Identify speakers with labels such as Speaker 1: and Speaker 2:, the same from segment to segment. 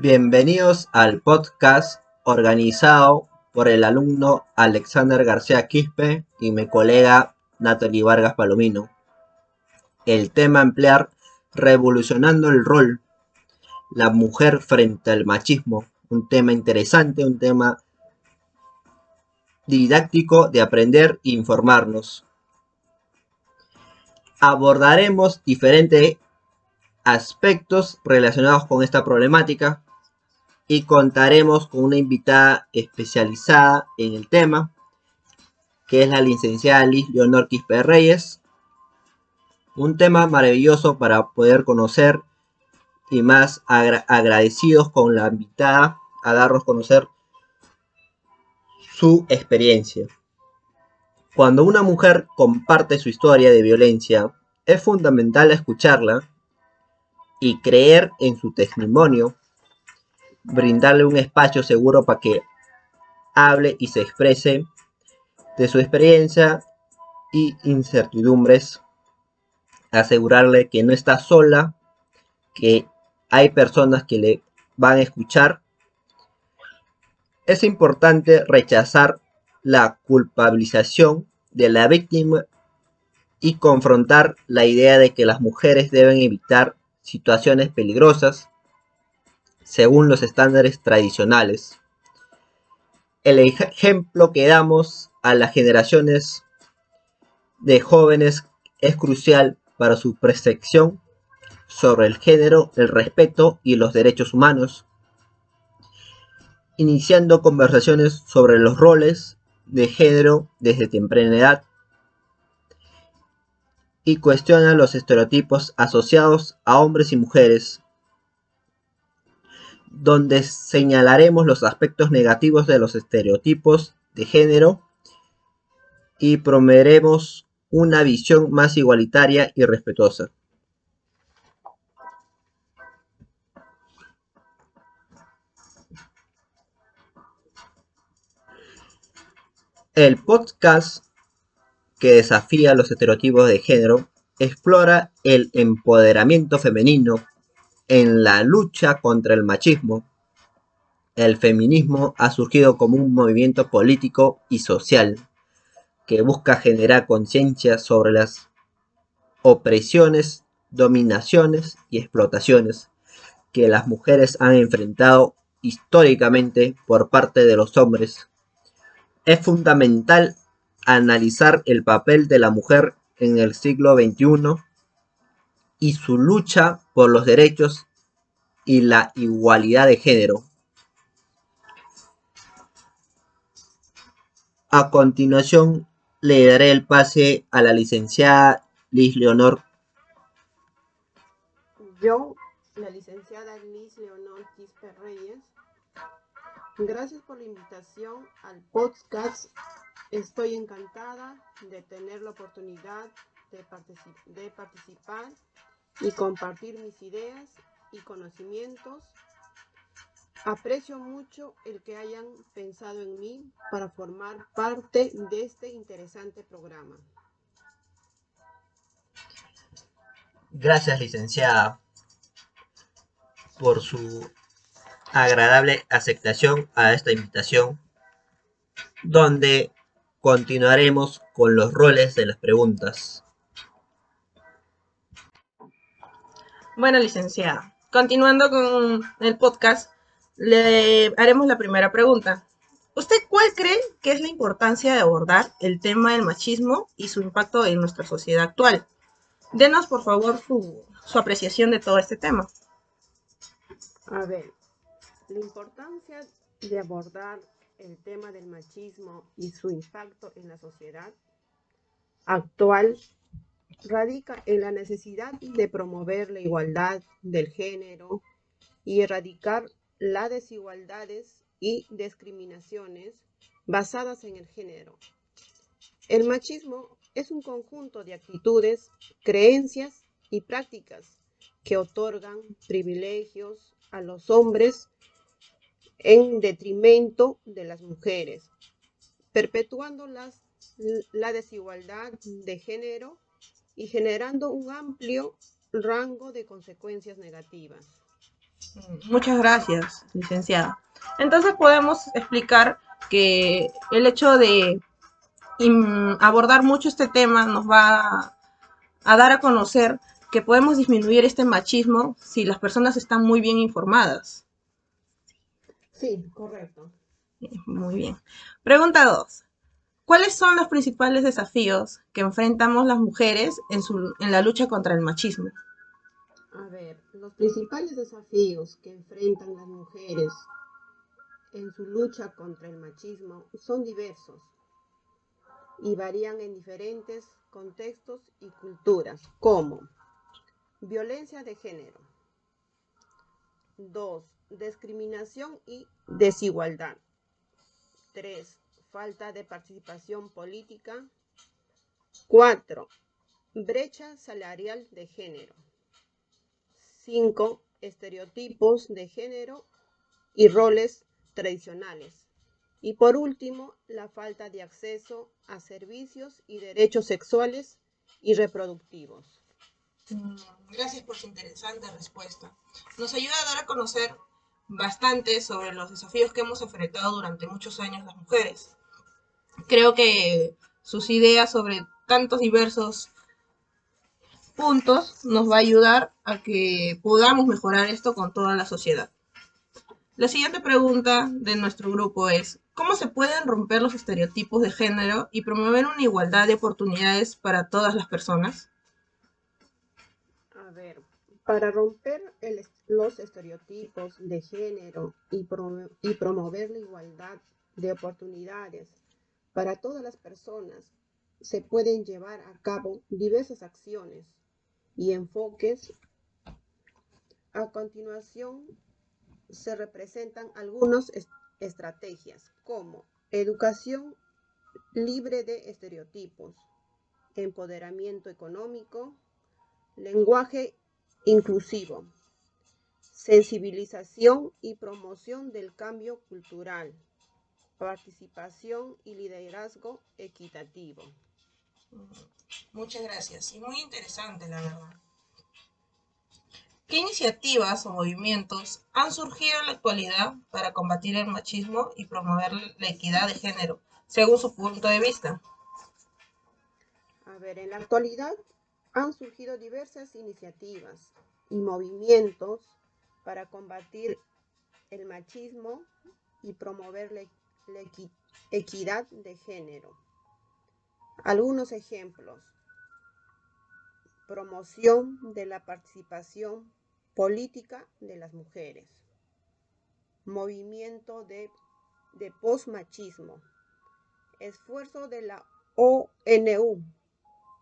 Speaker 1: Bienvenidos al podcast organizado por el alumno Alexander García Quispe y mi colega Natalie Vargas Palomino. El tema a emplear revolucionando el rol, la mujer frente al machismo, un tema interesante, un tema didáctico de aprender e informarnos. Abordaremos diferentes aspectos relacionados con esta problemática y contaremos con una invitada especializada en el tema, que es la licenciada Liz Leonor Quispe Reyes. Un tema maravilloso para poder conocer y más agradecidos con la invitada a darnos conocer su experiencia. Cuando una mujer comparte su historia de violencia, es fundamental escucharla y creer en su testimonio, brindarle un espacio seguro para que hable y se exprese de su experiencia y incertidumbres, asegurarle que no está sola, que hay personas que le van a escuchar. Es importante rechazar la culpabilización de la víctima y confrontar la idea de que las mujeres deben evitar situaciones peligrosas según los estándares tradicionales. El ejemplo que damos a las generaciones de jóvenes es crucial para su percepción sobre el género, el respeto y los derechos humanos, iniciando conversaciones sobre los roles de género desde temprana edad y cuestiona los estereotipos asociados a hombres y mujeres, donde señalaremos los aspectos negativos de los estereotipos de género y promoveremos una visión más igualitaria y respetuosa. El podcast que desafía los estereotipos de género, explora el empoderamiento femenino en la lucha contra el machismo. El feminismo ha surgido como un movimiento político y social que busca generar conciencia sobre las opresiones, dominaciones y explotaciones que las mujeres han enfrentado históricamente por parte de los hombres. Es fundamental analizar el papel de la mujer en el siglo XXI y su lucha por los derechos y la igualdad de género. A continuación le daré el pase a la licenciada Liz Leonor.
Speaker 2: Yo, la licenciada Liz Leonor Quispe Reyes, gracias por la invitación al podcast Estoy encantada de tener la oportunidad de, participar y compartir mis ideas y conocimientos. Aprecio mucho el que hayan pensado en mí para formar parte de este interesante programa.
Speaker 1: Gracias, licenciada, por su agradable aceptación a esta invitación, donde Continuaremos con los roles de las preguntas.
Speaker 3: Bueno, licenciada, continuando con el podcast, le haremos la primera pregunta. ¿Usted cuál cree que es la importancia de abordar el tema del machismo y su impacto en nuestra sociedad actual? Denos, por favor, su, su apreciación de todo este tema.
Speaker 2: A ver, la importancia de abordar el tema del machismo y su impacto en la sociedad actual radica en la necesidad de promover la igualdad del género y erradicar las desigualdades y discriminaciones basadas en el género. El machismo es un conjunto de actitudes, creencias y prácticas que otorgan privilegios a los hombres en detrimento de las mujeres, perpetuando las, la desigualdad de género y generando un amplio rango de consecuencias negativas.
Speaker 3: Muchas gracias, licenciada. Entonces podemos explicar que el hecho de abordar mucho este tema nos va a dar a conocer que podemos disminuir este machismo si las personas están muy bien informadas.
Speaker 2: Sí, correcto.
Speaker 3: Muy bien. Pregunta 2. ¿Cuáles son los principales desafíos que enfrentamos las mujeres en, su, en la lucha contra el machismo?
Speaker 2: A ver, los principales desafíos que enfrentan las mujeres en su lucha contra el machismo son diversos y varían en diferentes contextos y culturas, como violencia de género. 2. Discriminación y desigualdad. 3. Falta de participación política. 4. Brecha salarial de género. 5. Estereotipos de género y roles tradicionales. Y por último, la falta de acceso a servicios y derechos sexuales y reproductivos.
Speaker 3: Mm, gracias por su interesante respuesta. Nos ayuda a dar a conocer bastante sobre los desafíos que hemos enfrentado durante muchos años las mujeres. Creo que sus ideas sobre tantos diversos puntos nos va a ayudar a que podamos mejorar esto con toda la sociedad. La siguiente pregunta de nuestro grupo es, ¿cómo se pueden romper los estereotipos de género y promover una igualdad de oportunidades para todas las personas?
Speaker 2: A ver, para romper los estereotipos de género y, y promover la igualdad de oportunidades para todas las personas, se pueden llevar a cabo diversas acciones y enfoques. A continuación, se representan algunas estrategias como educación libre de estereotipos, empoderamiento económico, lenguaje inclusivo, sensibilización y promoción del cambio cultural, participación y liderazgo equitativo.
Speaker 3: Muchas gracias y muy interesante la verdad. ¿Qué iniciativas o movimientos han surgido en la actualidad para combatir el machismo y promover la equidad de género, según su punto de vista?
Speaker 2: A ver, en la actualidad han surgido diversas iniciativas y movimientos para combatir el machismo y promover la, equidad de género. Algunos ejemplos. Promoción de la participación Política de las mujeres. Movimiento de, de postmachismo. Esfuerzo de la ONU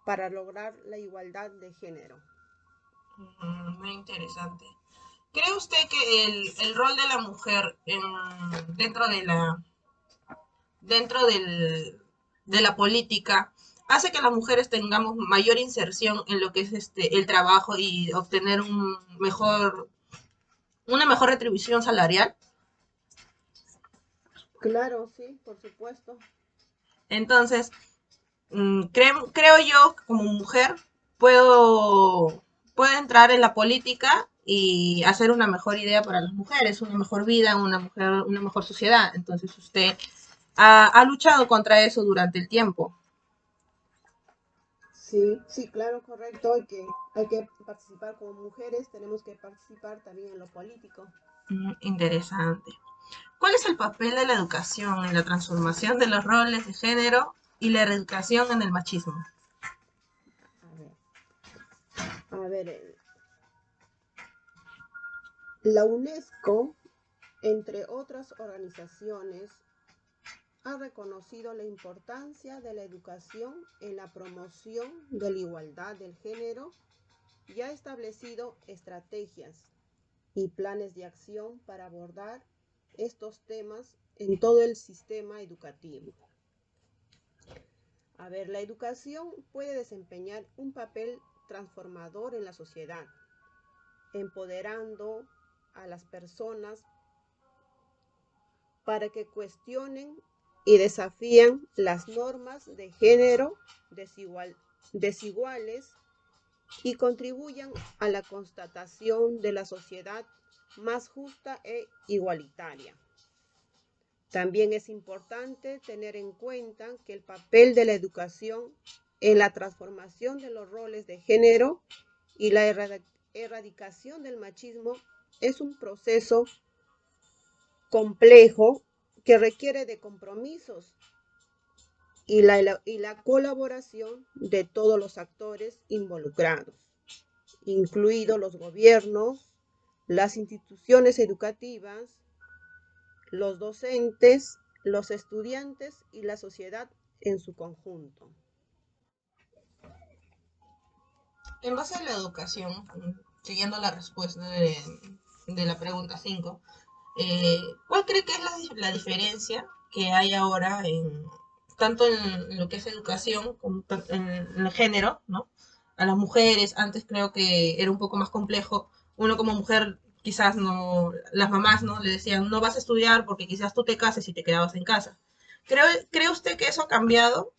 Speaker 2: para lograr la igualdad de género.
Speaker 3: Mm, muy interesante. ¿Cree usted que el, rol de la mujer dentro de la dentro del, de la política hace que las mujeres tengamos mayor inserción en lo que es este el trabajo y obtener un mejor una mejor retribución salarial.
Speaker 2: Claro, sí, por supuesto.
Speaker 3: Entonces, mm, creo, creo yo como mujer puedo, puedo entrar en la política y hacer una mejor idea para las mujeres, una mejor vida, una, mujer, una mejor sociedad. Entonces usted ha, ha luchado contra eso durante el tiempo.
Speaker 2: Sí, sí, claro, correcto. Hay que, hay que participar como mujeres, tenemos que participar también en lo político.
Speaker 3: Mm, interesante. ¿Cuál es el papel de la educación en la transformación de los roles de género y la reeducación en el machismo?
Speaker 2: A ver, a ver eh, la UNESCO, entre otras organizaciones, ha reconocido la importancia de la educación en la promoción de la igualdad del género y ha establecido estrategias y planes de acción para abordar estos temas en todo el sistema educativo. A ver, la educación puede desempeñar un papel transformador en la sociedad, empoderando a las personas para que cuestionen y desafían las normas de género desigual, desiguales y contribuyan a la constatación de la sociedad más justa e igualitaria. También es importante tener en cuenta que el papel de la educación en la transformación de los roles de género y la erradicación del machismo es un proceso complejo que requiere de compromisos y la, y la colaboración de todos los actores involucrados, incluidos los gobiernos, las instituciones educativas, los docentes, los estudiantes y la sociedad en su conjunto.
Speaker 3: En base a la educación, siguiendo la respuesta de, la pregunta 5, eh, ¿cuál cree que es la, diferencia que hay ahora en tanto en lo que es educación como en el género, ¿no? A las mujeres, antes creo que era un poco más complejo. Uno como mujer quizás no, las mamás no le decían, no vas a estudiar porque quizás tú te cases y te quedabas en casa. ¿Cree, ¿cree usted que eso ha cambiado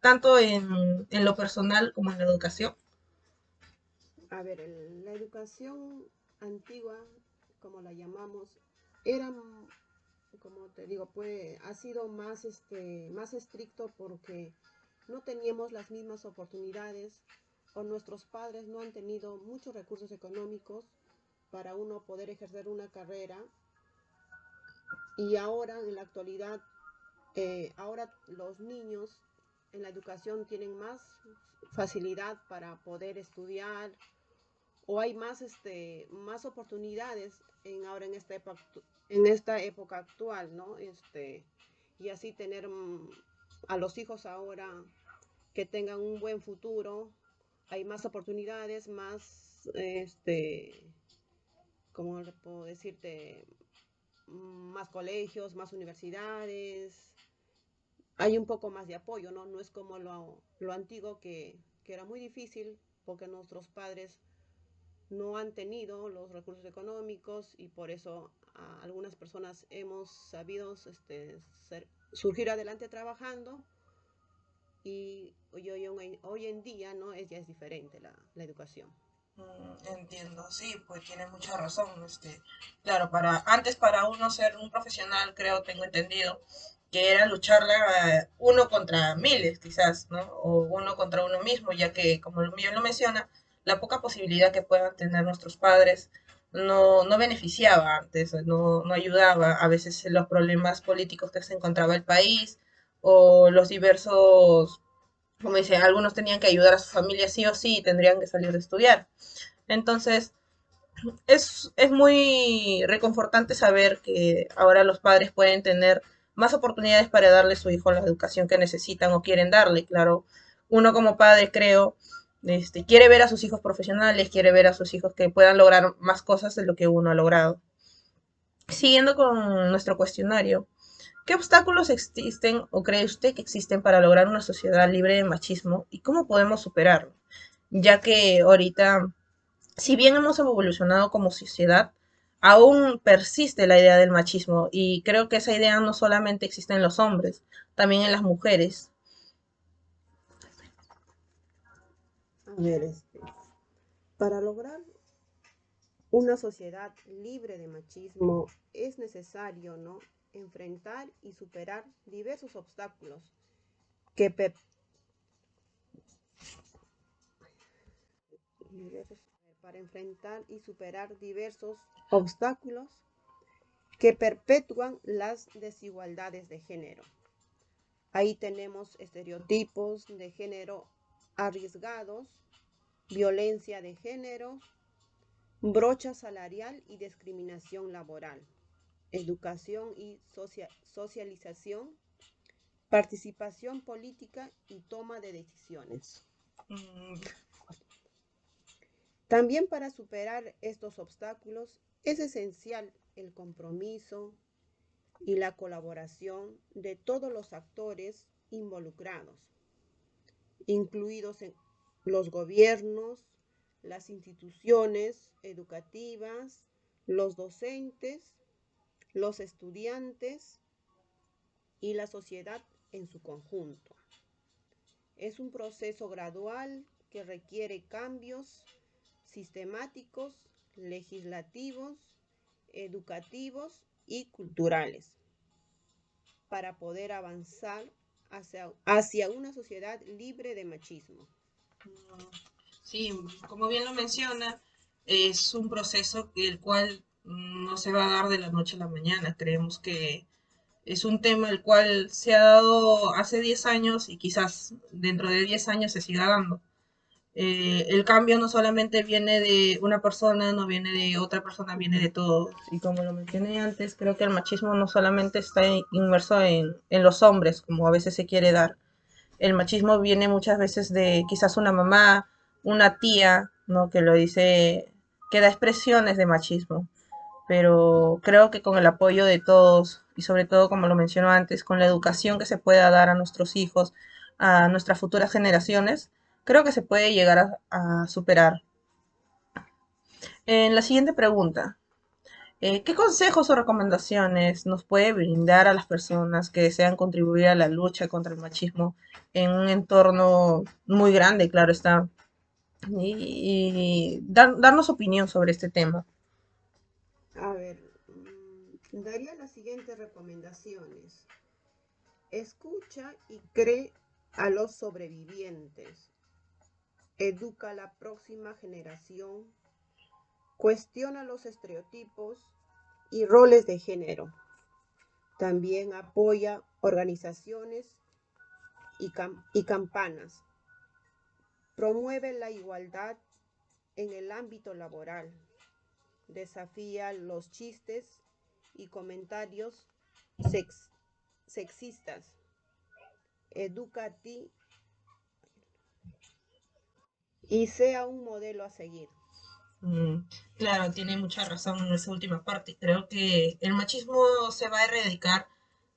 Speaker 3: tanto en, en lo personal como en la educación?
Speaker 2: A ver, la educación antigua, como la llamamos, era, como te digo, pues ha sido más, este, más estricto porque no teníamos las mismas oportunidades o nuestros padres no han tenido muchos recursos económicos para uno poder ejercer una carrera. Y ahora, en la actualidad, eh, ahora los niños en la educación tienen más facilidad para poder estudiar o hay más, este, más oportunidades en, ahora en esta, época, en esta época actual, ¿no? Este, y así tener mm, a los hijos ahora que tengan un buen futuro, hay más oportunidades, más, este, ¿cómo le puedo decirte? Más colegios, más universidades. Hay un poco más de apoyo, ¿no? No es como lo, lo antiguo que, que era muy difícil porque nuestros padres no han tenido los recursos económicos y por eso algunas personas hemos sabido este, surgir adelante trabajando y hoy, hoy, hoy, en día no es, ya es diferente la, la educación.
Speaker 3: Mm, entiendo, sí, pues tiene mucha razón. Este, claro, para antes para uno ser un profesional, creo, tengo entendido, que era luchar uno contra miles, quizás, ¿no? O uno contra uno mismo, ya que, como bien lo menciona, la poca posibilidad que puedan tener nuestros padres no, no beneficiaba antes, no, no ayudaba a veces los problemas políticos que se encontraba el país o los diversos como dice, algunos tenían que ayudar a su familia sí o sí y tendrían que salir de estudiar. Entonces, es, es muy reconfortante saber que ahora los padres pueden tener más oportunidades para darle a su hijo la educación que necesitan o quieren darle. Claro, uno como padre creo, este, quiere ver a sus hijos profesionales, quiere ver a sus hijos que puedan lograr más cosas de lo que uno ha logrado. Siguiendo con nuestro cuestionario, ¿Qué obstáculos existen o cree usted que existen para lograr una sociedad libre de machismo y cómo podemos superarlo? Ya que ahorita, si bien hemos evolucionado como sociedad, aún persiste la idea del machismo y creo que esa idea no solamente existe en los hombres, también en las mujeres.
Speaker 2: Este, para lograr una sociedad libre de machismo es necesario, ¿no? enfrentar y superar diversos obstáculos que para enfrentar y superar diversos obstáculos que perpetúan las desigualdades de género. Ahí tenemos estereotipos de género arriesgados, violencia de género, brocha salarial y discriminación laboral educación y socialización, participación política y toma de decisiones. También para superar estos obstáculos es esencial el compromiso y la colaboración de todos los actores involucrados, incluidos los gobiernos, las instituciones educativas, los docentes los estudiantes y la sociedad en su conjunto. Es un proceso gradual que requiere cambios sistemáticos, legislativos educativos y culturales para poder avanzar hacia, hacia una sociedad libre de machismo.
Speaker 3: Sí, como bien lo menciona, es un proceso el cual no se va a dar de la noche a la mañana. Creemos que es un tema el cual se ha dado hace 10 años y quizás dentro de 10 años se siga dando. Eh, el cambio no solamente viene de una persona, no viene de otra persona, viene de todos. Y como lo mencioné antes, creo que el machismo no solamente está inmerso en, en los hombres, como a veces se quiere dar. El machismo viene muchas veces de quizás una mamá, una tía, ¿no? Que lo dice, que da expresiones de machismo. Pero creo que con el apoyo de todos, y sobre todo, como lo mencionó antes, con la educación que se pueda dar a nuestros hijos, a nuestras futuras generaciones, creo que se puede llegar a, superar. En la siguiente pregunta, eh, ¿qué consejos o recomendaciones nos puede brindar a las personas que desean contribuir a la lucha contra el machismo en un entorno muy grande, claro está? Y, darnos opinión sobre este tema.
Speaker 2: A ver, daría las siguientes recomendaciones. Escucha y cree a los sobrevivientes. Educa a la próxima generación. Cuestiona los estereotipos y roles de género. También apoya organizaciones y, campanas. Promueve la igualdad en el ámbito laboral. Desafía los chistes y comentarios sexistas. Educa a ti y sea un modelo a seguir.
Speaker 3: Mm, claro, tiene mucha razón en esa última parte. Creo que el machismo se va a erradicar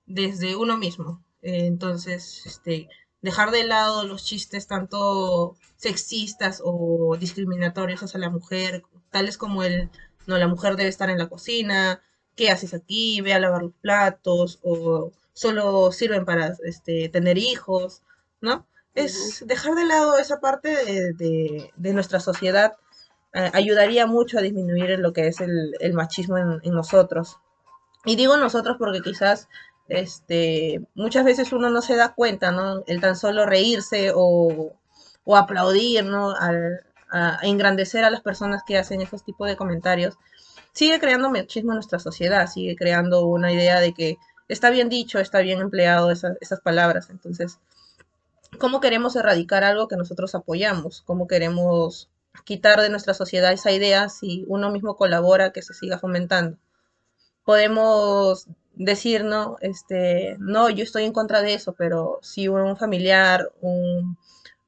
Speaker 3: desde uno mismo. Eh, entonces, este, dejar de lado los chistes tanto sexistas o discriminatorios hacia la mujer, tales como el, no, la mujer debe estar en la cocina, ¿qué haces aquí? Ve a lavar los platos o solo sirven para este, tener hijos, ¿no? Es dejar de lado esa parte de, nuestra sociedad eh, ayudaría mucho a disminuir lo que es el, machismo en, nosotros. Y digo nosotros porque quizás este, muchas veces uno no se da cuenta, ¿no? El tan solo reírse o, aplaudir, ¿no? a engrandecer a las personas que hacen esos tipos de comentarios sigue creando machismo en nuestra sociedad, sigue creando una idea de que está bien dicho, está bien empleado esas, palabras. Entonces, ¿cómo queremos erradicar algo que nosotros apoyamos? ¿Cómo queremos quitar de nuestra sociedad esa idea si uno mismo colabora que se siga fomentando? Podemos decir, no, este, no, yo estoy en contra de eso, pero si un familiar, un,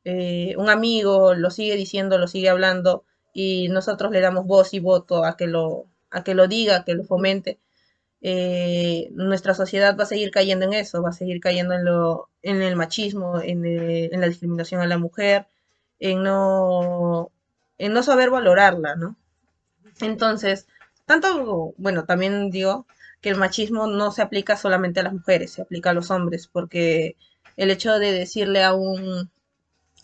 Speaker 3: eh, un amigo lo sigue diciendo, lo sigue hablando y nosotros le damos voz y voto a que lo, a que lo diga, que lo fomente, eh, nuestra sociedad va a seguir cayendo en eso, va a seguir cayendo en, lo, en el machismo, en, eh, en la discriminación a la mujer, en no, en no saber valorarla, ¿no? Entonces, tanto, bueno, también digo que el machismo no se aplica solamente a las mujeres, se aplica a los hombres, porque el hecho de decirle a un,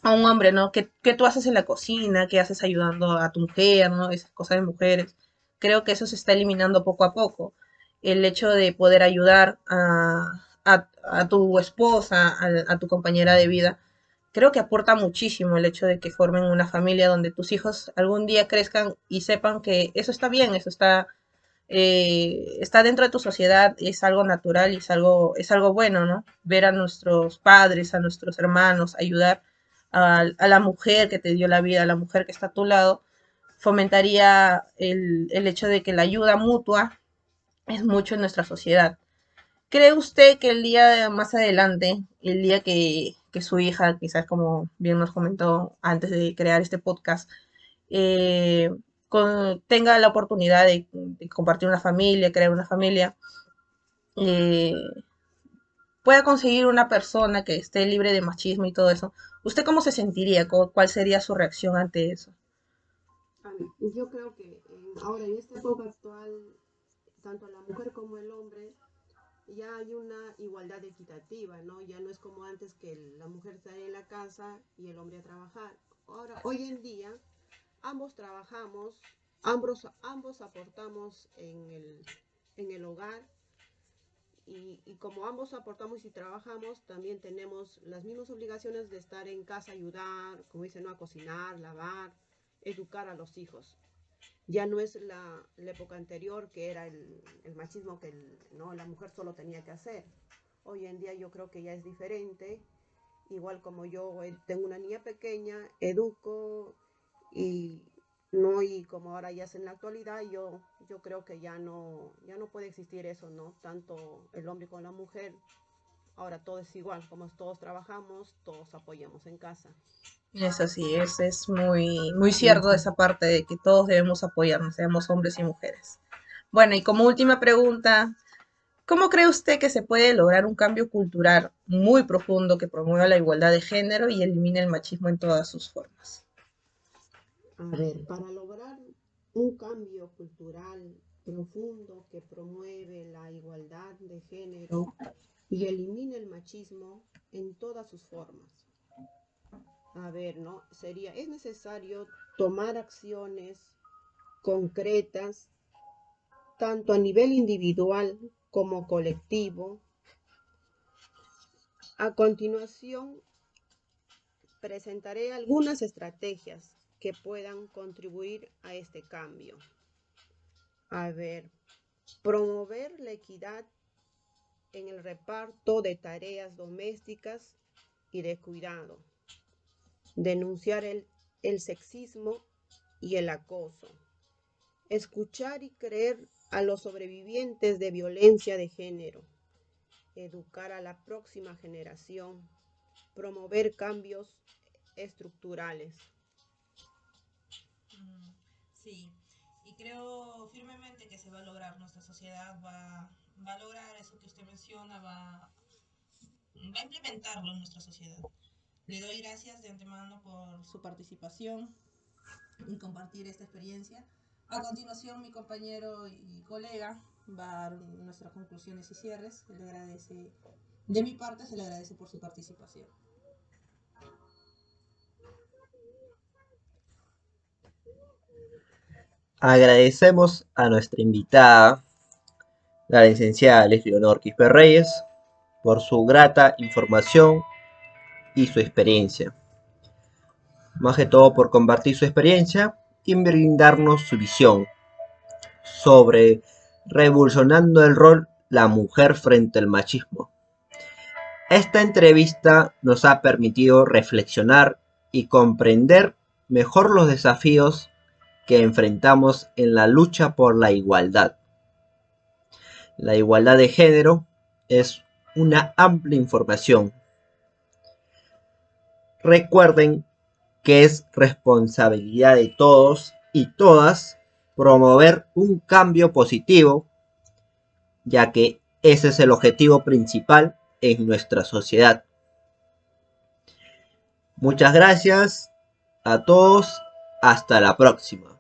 Speaker 3: a un hombre, ¿no? ¿Qué, ¿Qué, tú haces en la cocina? ¿Qué haces ayudando a tu mujer? ¿no? Esas cosas de mujeres creo que eso se está eliminando poco a poco. El hecho de poder ayudar a, tu esposa, a, tu compañera de vida, creo que aporta muchísimo el hecho de que formen una familia donde tus hijos algún día crezcan y sepan que eso está bien, eso está, eh, está dentro de tu sociedad, es algo natural y es algo, es algo bueno, ¿no? Ver a nuestros padres, a nuestros hermanos, ayudar a, a la mujer que te dio la vida, a la mujer que está a tu lado, fomentaría el, hecho de que la ayuda mutua es mucho en nuestra sociedad. ¿Cree usted que el día más adelante, el día que, su hija, quizás como bien nos comentó antes de crear este podcast, eh, tenga la oportunidad de, compartir una familia, crear una familia, eh, pueda conseguir una persona que esté libre de machismo y todo eso, ¿usted cómo se sentiría? ¿Cuál sería su reacción ante eso?
Speaker 2: yo creo que ahora en esta época actual, tanto la mujer como el hombre, ya hay una igualdad equitativa, ¿no? Ya no es como antes que la mujer está en la casa y el hombre a trabajar. Ahora, hoy en día, ambos trabajamos, ambos, ambos aportamos en el, en el hogar y, y, como ambos aportamos y trabajamos, también tenemos las mismas obligaciones de estar en casa, ayudar, como dicen, ¿no? a cocinar, lavar, educar a los hijos. Ya no es la, época anterior que era el, el machismo que el, ¿no? la mujer solo tenía que hacer. Hoy en día yo creo que ya es diferente. Igual como yo eh, tengo una niña pequeña, educo y no y como ahora ya es en la actualidad yo yo creo que ya no ya no puede existir eso no tanto el hombre con la mujer ahora todo es igual como todos trabajamos todos apoyamos en casa
Speaker 3: eso sí es, es muy muy cierto esa parte de que todos debemos apoyarnos seamos hombres y mujeres bueno y como última pregunta ¿Cómo cree usted que se puede lograr un cambio cultural muy profundo que promueva la igualdad de género y elimine el machismo en todas sus formas?
Speaker 2: A ver, para lograr un cambio cultural profundo que promueve la igualdad de género y elimine el machismo en todas sus formas. A ver, ¿no? Sería, es necesario tomar acciones concretas, tanto a nivel individual como colectivo. A continuación, presentaré algunas estrategias que puedan contribuir a este cambio. A ver, promover la equidad en el reparto de tareas domésticas y de cuidado. Denunciar el, el sexismo y el acoso. Escuchar y creer a los sobrevivientes de violencia de género. Educar a la próxima generación. Promover cambios estructurales.
Speaker 3: Sí, y creo firmemente que se va a lograr, nuestra sociedad va, va a lograr eso que usted menciona, va, va a implementarlo en nuestra sociedad. Le doy gracias de antemano por su participación y compartir esta experiencia. A continuación, mi compañero y colega va a dar nuestras conclusiones y cierres. Le agradece, de mi parte, se le agradece por su participación.
Speaker 1: Agradecemos a nuestra invitada, la licenciada Leonor Quispe Reyes, por su grata información y su experiencia. Más que todo por compartir su experiencia y brindarnos su visión sobre revolucionando el rol la mujer frente al machismo. Esta entrevista nos ha permitido reflexionar y comprender mejor los desafíos que enfrentamos en la lucha por la igualdad. La igualdad de género es una amplia información. Recuerden que es responsabilidad de todos y todas promover un cambio positivo, ya que ese es el objetivo principal en nuestra sociedad. Muchas gracias a todos. Hasta la próxima.